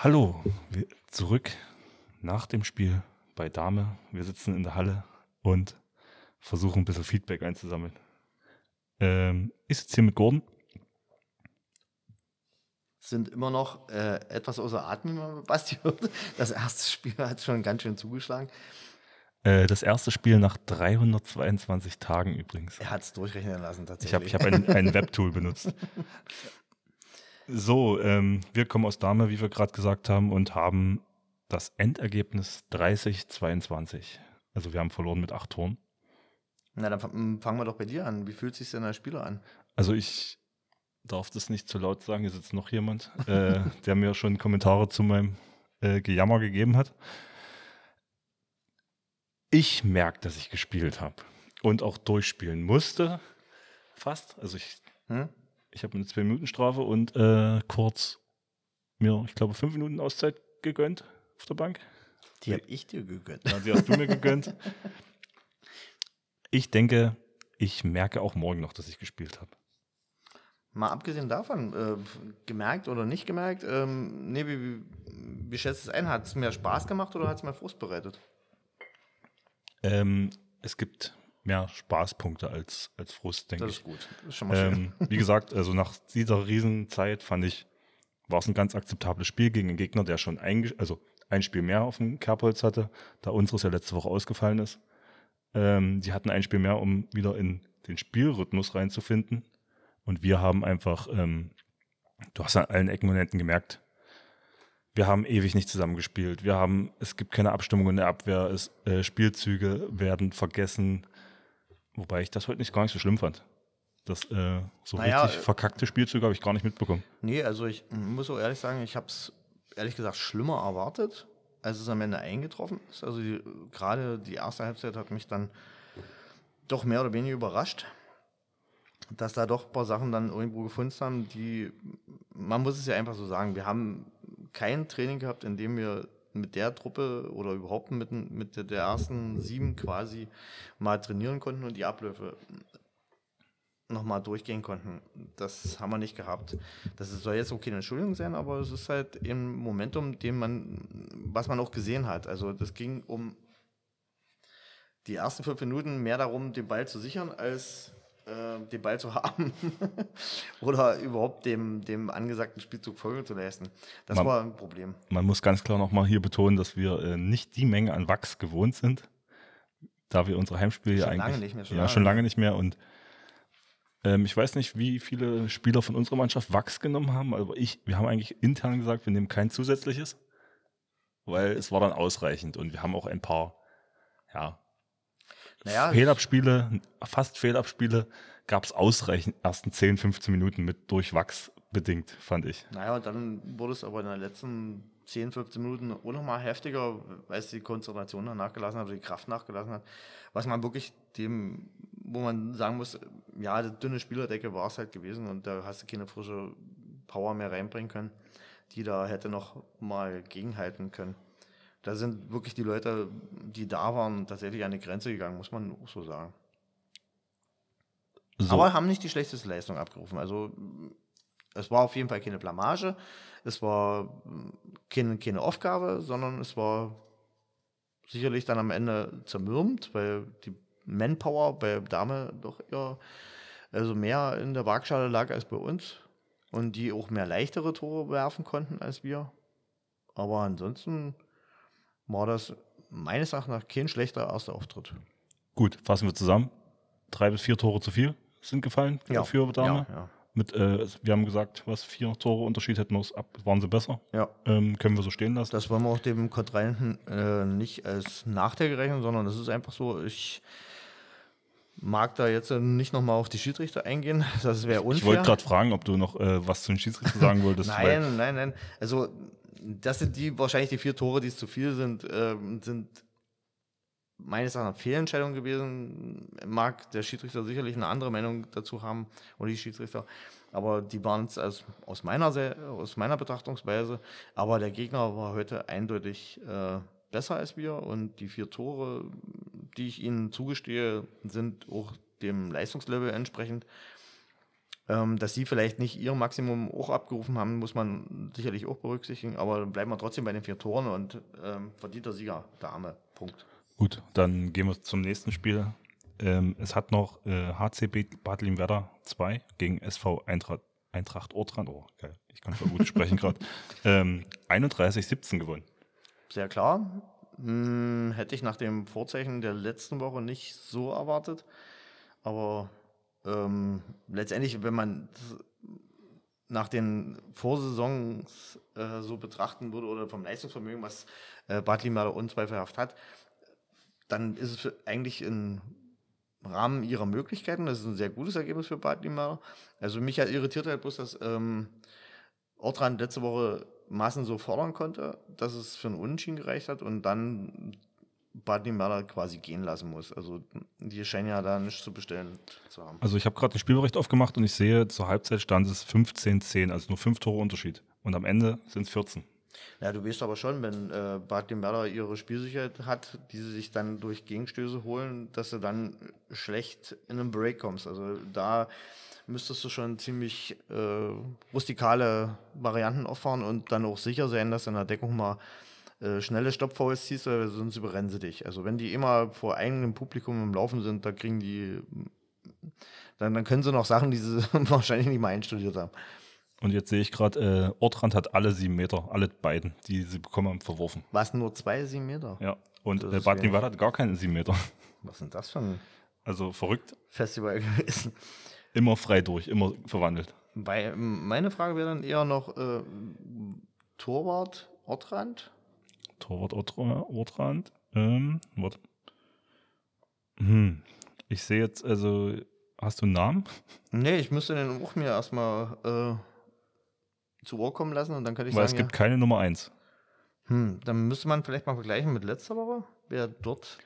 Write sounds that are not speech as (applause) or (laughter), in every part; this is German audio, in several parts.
Hallo, zurück nach dem Spiel bei Dame. Wir sitzen in der Halle und versuchen ein bisschen Feedback einzusammeln. Ähm, ich sitze hier mit Gordon. Sind immer noch äh, etwas außer Atem, man Basti hört. Das erste Spiel hat schon ganz schön zugeschlagen. Äh, das erste Spiel nach 322 Tagen übrigens. Er hat es durchrechnen lassen Ich habe tatsächlich. ich hab ein, ein (laughs) Webtool benutzt. So, ähm, wir kommen aus Dame, wie wir gerade gesagt haben, und haben das Endergebnis 30-22. Also wir haben verloren mit acht Toren. Na, dann fang- fangen wir doch bei dir an. Wie fühlt sich denn als Spieler an? Also ich darf das nicht zu laut sagen. Hier sitzt noch jemand, äh, (laughs) der mir schon Kommentare zu meinem äh, Gejammer gegeben hat. Ich merke, dass ich gespielt habe und auch durchspielen musste. Fast. Also ich, Hm? Ich habe eine 2-Minuten-Strafe und äh, kurz mir, ich glaube, 5 Minuten Auszeit gegönnt auf der Bank. Die habe ich dir gegönnt. Ja, die hast du mir gegönnt. (laughs) Ich denke, ich merke auch morgen noch, dass ich gespielt habe. Mal abgesehen davon, äh, gemerkt oder nicht gemerkt, ähm, nee, wie, wie, wie schätzt du es ein? Hat es mehr Spaß gemacht oder hat es mehr Frust bereitet? Ähm, es gibt mehr Spaßpunkte als, als Frust, denke Das ich. ist gut. Das ist schon mal schön. Ähm, wie (laughs) gesagt, also nach dieser Riesenzeit fand ich, war es ein ganz akzeptables Spiel gegen einen Gegner, der schon ein, also ein Spiel mehr auf dem Kerbholz hatte, da unseres ja letzte Woche ausgefallen ist. Ähm, die hatten ein Spiel mehr, um wieder in den Spielrhythmus reinzufinden. Und wir haben einfach, ähm, du hast an allen Ecken und Enden gemerkt, wir haben ewig nicht zusammengespielt. Wir haben, es gibt keine Abstimmung in der Abwehr, es, äh, Spielzüge werden vergessen. Wobei ich das heute nicht gar nicht so schlimm fand. Das äh, so Naja, richtig äh, verkackte Spielzüge habe ich gar nicht mitbekommen. Nee, also ich muss so ehrlich sagen, ich habe es ehrlich gesagt schlimmer erwartet, als es am Ende eingetroffen ist. Also gerade die erste Halbzeit hat mich dann doch mehr oder weniger überrascht, dass da doch ein paar Sachen dann irgendwo gefunden haben, die, man muss es ja einfach so sagen, wir haben kein Training gehabt, in dem wir mit der Truppe oder überhaupt mit, mit der- ersten sieben quasi mal trainieren konnten und die Abläufe nochmal durchgehen konnten. Das haben wir nicht gehabt. Das soll jetzt auch keine Entschuldigung sein, aber es ist halt im Momentum, dem man, was man auch gesehen hat. Also das ging um die ersten fünf Minuten mehr darum, den Ball zu sichern, als äh, den Ball zu haben (laughs) oder überhaupt dem, dem angesagten Spielzug Folge zu leisten. Das Man- war ein Problem. Man muss ganz klar nochmal hier betonen, dass wir äh, nicht die Menge an Wachs gewohnt sind, da wir unsere Heimspiele Schon eigentlich lange nicht mehr, schon ja lange schon nicht. lange nicht mehr und ähm, ich weiß nicht, wie viele Spieler von unserer Mannschaft Wachs genommen haben, aber ich, wir haben eigentlich intern gesagt, wir nehmen kein zusätzliches, weil es war dann ausreichend und wir haben auch ein paar, ja, Naja, Fehlabspiele, fast Fehlabspiele gab es ausreichend ersten 10, 15 Minuten mit durch Wachs bedingt, fand ich. Naja, dann wurde es aber in den letzten 10, 15 Minuten auch nochmal heftiger, weil es die Konzentration nachgelassen hat oder die Kraft nachgelassen hat. Was man wirklich dem, wo man sagen muss, ja, die dünne Spielerdecke war es halt gewesen und da hast du keine frische Power mehr reinbringen können, die da hätte noch mal gegenhalten können. Da sind wirklich die Leute, die da waren, tatsächlich an die Grenze gegangen, muss man auch so sagen. So, Aber haben nicht die schlechteste Leistung abgerufen. Also es war auf jeden Fall keine Blamage, es war mm, keine, keine Aufgabe, sondern es war sicherlich dann am Ende zermürbt, weil die Manpower bei Dame doch eher also mehr in der Waagschale lag als bei uns und die auch mehr leichtere Tore werfen konnten als wir. Aber ansonsten war das meines Erachtens nach kein schlechter erster Auftritt. gut, fassen wir zusammen. Drei bis vier Tore zu viel sind gefallen für Dame. Ja, ja. Mit, äh, wir haben gesagt, was vier Tore Unterschied hätten wir es ab, waren sie besser. ja. Ähm, können wir so stehen lassen. Das wollen wir auch dem Kontrahenten äh, nicht als Nachteil rechnen, sondern das ist einfach so, ich mag da jetzt äh, nicht nochmal auf die Schiedsrichter eingehen. (laughs) Das wäre unfair. Ich wollte gerade fragen, ob du noch äh, was zu den Schiedsrichter sagen wolltest. Nein, nein, nein. Also, das sind die wahrscheinlich die vier Tore, die es zu viel sind, ähm, sind meines Erachtens Fehlentscheidungen gewesen. Mag der Schiedsrichter sicherlich eine andere Meinung dazu haben oder die Schiedsrichter, aber die waren es aus, aus, meiner, aus meiner Betrachtungsweise. Aber der Gegner war heute eindeutig äh, besser als wir und die vier Tore, die ich ihnen zugestehe, sind auch dem Leistungslevel entsprechend. Ähm, dass sie vielleicht nicht ihr Maximum auch abgerufen haben, muss man sicherlich auch berücksichtigen, aber bleiben wir trotzdem bei den vier Toren und ähm, verdienter Sieger, Dame. Punkt. Gut, dann gehen wir zum nächsten Spiel. Ähm, es hat noch äh, HCB Bad Limwerder 2 gegen SV Eintracht, Eintracht Ortrand. Oh, geil, ich kann voll gut sprechen gerade. (laughs) Ähm, 31-17 gewonnen. Sehr klar. Hm, hätte ich nach dem Vorzeichen der letzten Woche nicht so erwartet. Aber ähm, letztendlich, wenn man nach den Vorsaisons äh, so betrachten würde oder vom Leistungsvermögen, was äh, Bad Limwerder unzweifelhaft hat, dann ist es eigentlich im Rahmen ihrer Möglichkeiten, das ist ein sehr gutes Ergebnis für Bad Limwerder. Also mich irritiert halt bloß, dass ähm, Ortrand letzte Woche Massen so fordern konnte, dass es für einen Unentschieden gereicht hat und dann Bad Limwerder quasi gehen lassen muss. Also die scheinen ja da nichts zu bestellen zu haben. Also ich habe gerade den Spielbericht aufgemacht und ich sehe, zur Halbzeit stand es 15-10, also nur fünf Tore Unterschied. Und am Ende sind es 14. Ja, du weißt aber schon, wenn äh, Bad Limwerder ihre Spielsicherheit hat, die sie sich dann durch Gegenstöße holen, dass du dann schlecht in einen Break kommst. Also da müsstest du schon ziemlich äh, rustikale Varianten auffahren und dann auch sicher sein, dass du in der Deckung mal äh, schnelle Stoppfouls ziehst, weil sonst überrennen sie dich. Also wenn die immer vor eigenem Publikum im Laufen sind, da kriegen die, dann, dann können sie noch Sachen, die sie (laughs) wahrscheinlich nicht mal einstudiert haben. Und jetzt sehe ich gerade, äh, Ortrand hat alle sieben Meter, alle beiden, die sie bekommen haben, verworfen. Was, nur zwei, sieben Meter? Ja. Und äh, Bad. Limwerder hat gar keine sieben Meter. (laughs) Was sind das für ein Also verrückt, Festival gewesen? immer frei durch, immer verwandelt. Bei, meine Frage wäre dann eher noch äh, Torwart Ortrand. Torwart Ortra- Ortrand. Ähm, warte. Hm. Ich sehe jetzt, also, hast du einen Namen? Nee, ich müsste den auch mir erstmal äh, zu Ohr kommen lassen und dann könnte ich Weil es sagen, gibt keine Nummer eins. ja, hm, dann müsste man vielleicht mal vergleichen mit letzter Woche, wer dort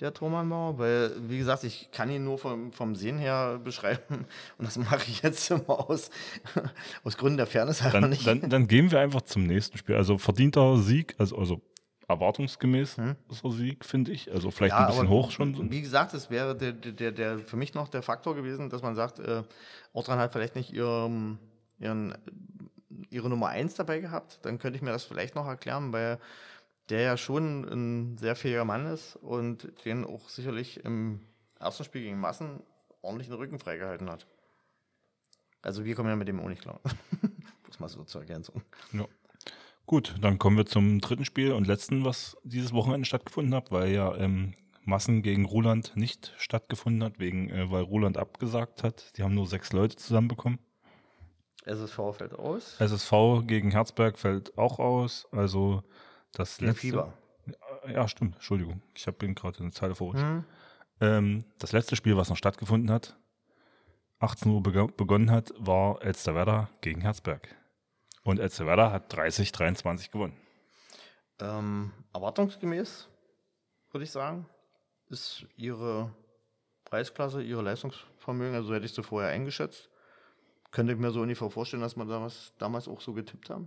der Tormann war, weil, wie gesagt, ich kann ihn nur vom, vom Sehen her (laughs) beschreiben und das mache ich jetzt immer aus, (laughs) aus Gründen der Fairness einfach Dann, nicht. dann, dann gehen wir einfach zum nächsten Spiel. Also verdienter Sieg, also, also erwartungsgemäß Hm. so Sieg, finde ich. Also vielleicht Ja, ein bisschen hoch schon. Wie gesagt, es wäre der, der, der, für mich noch der Faktor gewesen, dass man sagt, äh, Ortran hat vielleicht nicht ihren, ihren, ihre Nummer 1 dabei gehabt. Dann könnte ich mir das vielleicht noch erklären, weil der ja schon ein sehr fähiger Mann ist und den auch sicherlich im ersten Spiel gegen Massen ordentlich den Rücken freigehalten hat. Also wir kommen ja mit dem auch nicht klar. (laughs) Muss mal so zur Ergänzung. Ja. Gut, dann kommen wir zum dritten Spiel und letzten, was dieses Wochenende stattgefunden hat, weil ja ähm, Massen gegen Ruland nicht stattgefunden hat, wegen, äh, weil Ruland abgesagt hat. Die haben nur sechs Leute zusammenbekommen. SSV fällt aus. SSV gegen Herzberg fällt auch aus. Also das Gegen letzte. Fieber. Ja, stimmt. Entschuldigung. Ich habe gerade eine Zeile vor. Hm. Ähm, das letzte Spiel, was noch stattgefunden hat, 18 Uhr bego- begonnen hat, war Elsterwerda gegen Herzberg. Und Elsterwerda hat 30-23 gewonnen. Ähm, erwartungsgemäß, würde ich sagen, ist ihre Preisklasse, ihre Leistungsvermögen, also hätte ich sie vorher eingeschätzt. Könnte ich mir so ungefähr vorstellen, dass wir damals, damals auch so getippt haben.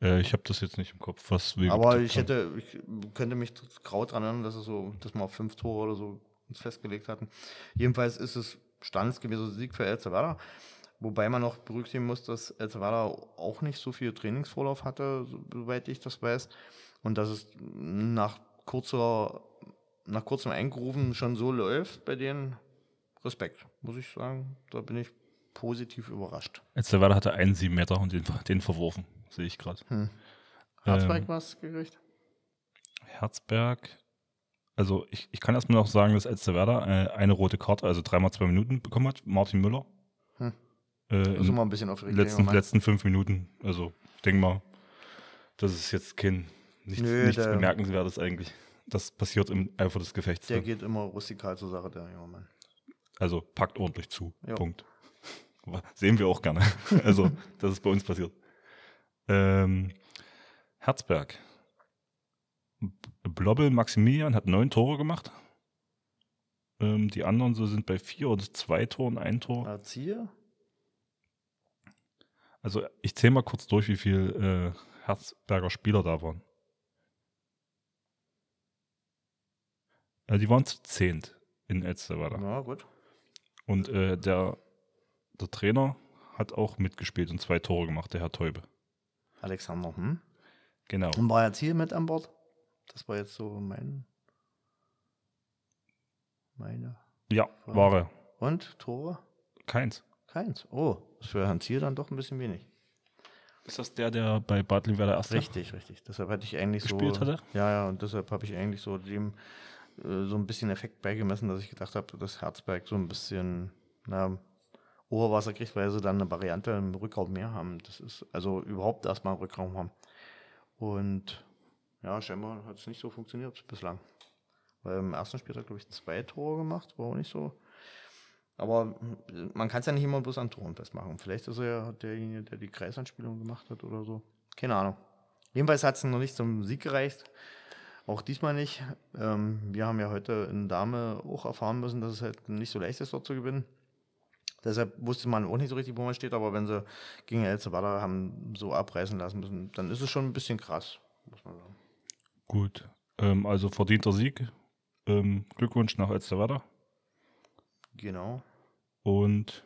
Äh, ich habe das jetzt nicht im Kopf, was wir Aber ich hätte, ich könnte mich grau dran erinnern, dass es so, dass wir auf fünf Tore oder so uns festgelegt hatten. Jedenfalls ist es standesgemäßer Sieg für El Salvador. Wobei man noch berücksichtigen muss, dass El Salvador auch nicht so viel Trainingsvorlauf hatte, so- soweit ich das weiß. Und dass es nach kurzer, nach kurzem Eingerufen schon so läuft bei denen. Respekt, muss ich sagen. Da bin ich positiv überrascht. Elsterwerda hatte einen 7 Meter und den, den verworfen, sehe ich gerade. Herzberg Ähm, was gekriegt? Herzberg, also ich, ich kann erstmal noch sagen, dass Elsterwerda äh, eine rote Karte, also dreimal zwei Minuten bekommen hat. Martin Müller. Hm. Äh, Müssen in wir ein bisschen aufregen. letzten, letzten fünf Minuten. Also ich denke mal, das ist jetzt kein nichts, Nö, nichts der- Bemerkenswertes eigentlich. Das passiert im Eifer des Gefechts. Der dann. geht immer rustikal zur Sache, der junge Mann. Also packt ordentlich zu. Ja. Punkt. Sehen wir auch gerne. (laughs) Also, das ist bei uns passiert. Ähm, Herzberg. Blobbel Maximilian hat neun Tore gemacht. Ähm, die anderen so sind bei vier oder zwei Toren, ein Tor. Erzieher? Also ich zähle mal kurz durch, wie viele äh, Herzberger Spieler da waren. Äh, die waren zu zehnt in Elsterwerda. Ja, gut. Und äh, der Der Trainer hat auch mitgespielt und zwei Tore gemacht, der Herr Teube. Alexander, hm? Genau. Und war er Ziel mit an Bord? Das war jetzt so mein. Meine. Ja, war er. Und Tore? Keins. Keins. Oh, ist für Herrn Ziel dann doch ein bisschen wenig. Ist das der, der bei Bad Limwerder erst Richtig, richtig. Deshalb hatte ich eigentlich gespielt so. hatte? Ja, ja, und deshalb habe ich eigentlich so dem äh, so ein bisschen Effekt beigemessen, dass ich gedacht habe, dass Herzberg so ein bisschen na, Oberwasser kriegt, weil sie dann eine Variante im Rückraum mehr haben. Das ist also überhaupt erstmal einen Rückraum haben. Und ja, scheinbar hat es nicht so funktioniert bislang. Weil im ersten Spiel hat glaube ich, zwei Tore gemacht, war auch nicht so. Aber man kann es ja nicht immer bloß an Toren festmachen. Vielleicht ist er ja derjenige, der die Kreisanspielung gemacht hat oder so. Keine Ahnung. Jedenfalls hat es noch nicht zum Sieg gereicht. Auch diesmal nicht. Ähm, wir haben ja heute in Dame auch erfahren müssen, dass es halt nicht so leicht ist, dort zu gewinnen. Deshalb wusste man auch nicht so richtig, wo man steht, aber wenn sie gegen El Salvador haben so abreißen lassen müssen, dann ist es schon ein bisschen krass, muss man sagen. Gut. Ähm, also verdienter Sieg. Ähm, Glückwunsch nach El Salvador. Genau. Und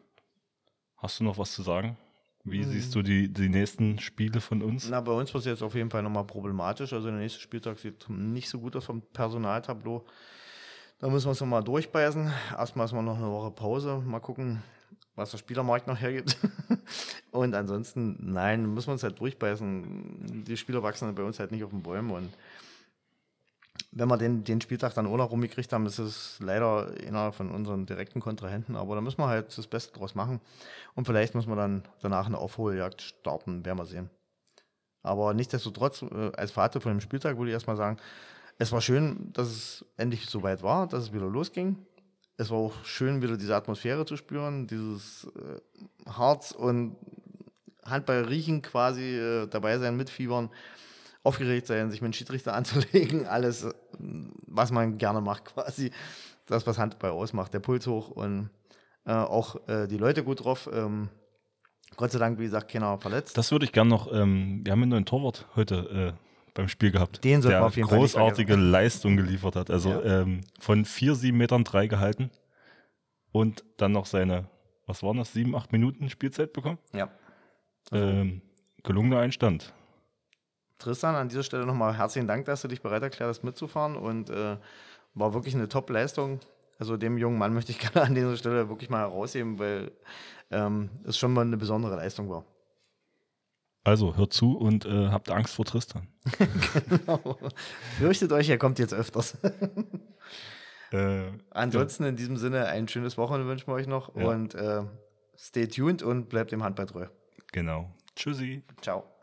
hast du noch was zu sagen? Wie hm. siehst du die, die nächsten Spiele von uns? Na, bei uns wird es jetzt auf jeden Fall nochmal problematisch. Also der nächste Spieltag sieht nicht so gut aus vom Personaltableau. Da müssen wir uns nochmal durchbeißen. Erstmal ist mal noch eine Woche Pause. Mal gucken, was der Spielermarkt noch hergibt. (laughs) und ansonsten, nein, müssen wir uns halt durchbeißen. Die Spieler wachsen bei uns halt nicht auf den Bäumen und wenn wir den, den Spieltag dann ohne rumgekriegt haben, ist es leider einer von unseren direkten Kontrahenten, aber da müssen wir halt das Beste draus machen. Und vielleicht müssen wir dann danach eine Aufholjagd starten, werden wir sehen. Aber nichtsdestotrotz, äh, als Vater von dem Spieltag würde ich erstmal sagen, es war schön, dass es endlich so weit war, dass es wieder losging. Es war auch schön, wieder diese Atmosphäre zu spüren, dieses äh, Harz und Handball riechen quasi, äh, dabei sein, mitfiebern aufgeregt sein, sich mit dem Schiedsrichter (laughs) anzulegen, alles, was man gerne macht quasi. Das, was Handball ausmacht, der Puls hoch und äh, auch äh, die Leute gut drauf. Ähm, Gott sei Dank, wie gesagt, keiner verletzt. Das würde ich gerne noch, ähm, wir haben einen neuen Torwart heute äh, beim Spiel gehabt. Den der auf jeden großartige Leistung geliefert hat. Also ja. ähm, von vier, sieben Metern drei gehalten und dann noch seine, was waren das, sieben, acht Minuten Spielzeit bekommen? Ja. Also. gelungener Einstand. Tristan, an dieser Stelle nochmal herzlichen Dank, dass du dich bereit erklärt hast, mitzufahren und äh, war wirklich eine Top-Leistung. Also dem jungen Mann möchte ich (laughs) gerne an dieser Stelle wirklich mal herausheben, weil ähm, es schon mal eine besondere Leistung war. Also hört zu und äh, habt Angst vor Tristan. (laughs) genau. Fürchtet euch, er kommt jetzt öfters. (laughs) äh, Ansonsten ja. in diesem Sinne ein schönes Wochenende wünschen wir euch noch ja. und äh, stay tuned und bleibt dem Handball treu. Genau. Tschüssi. Ciao.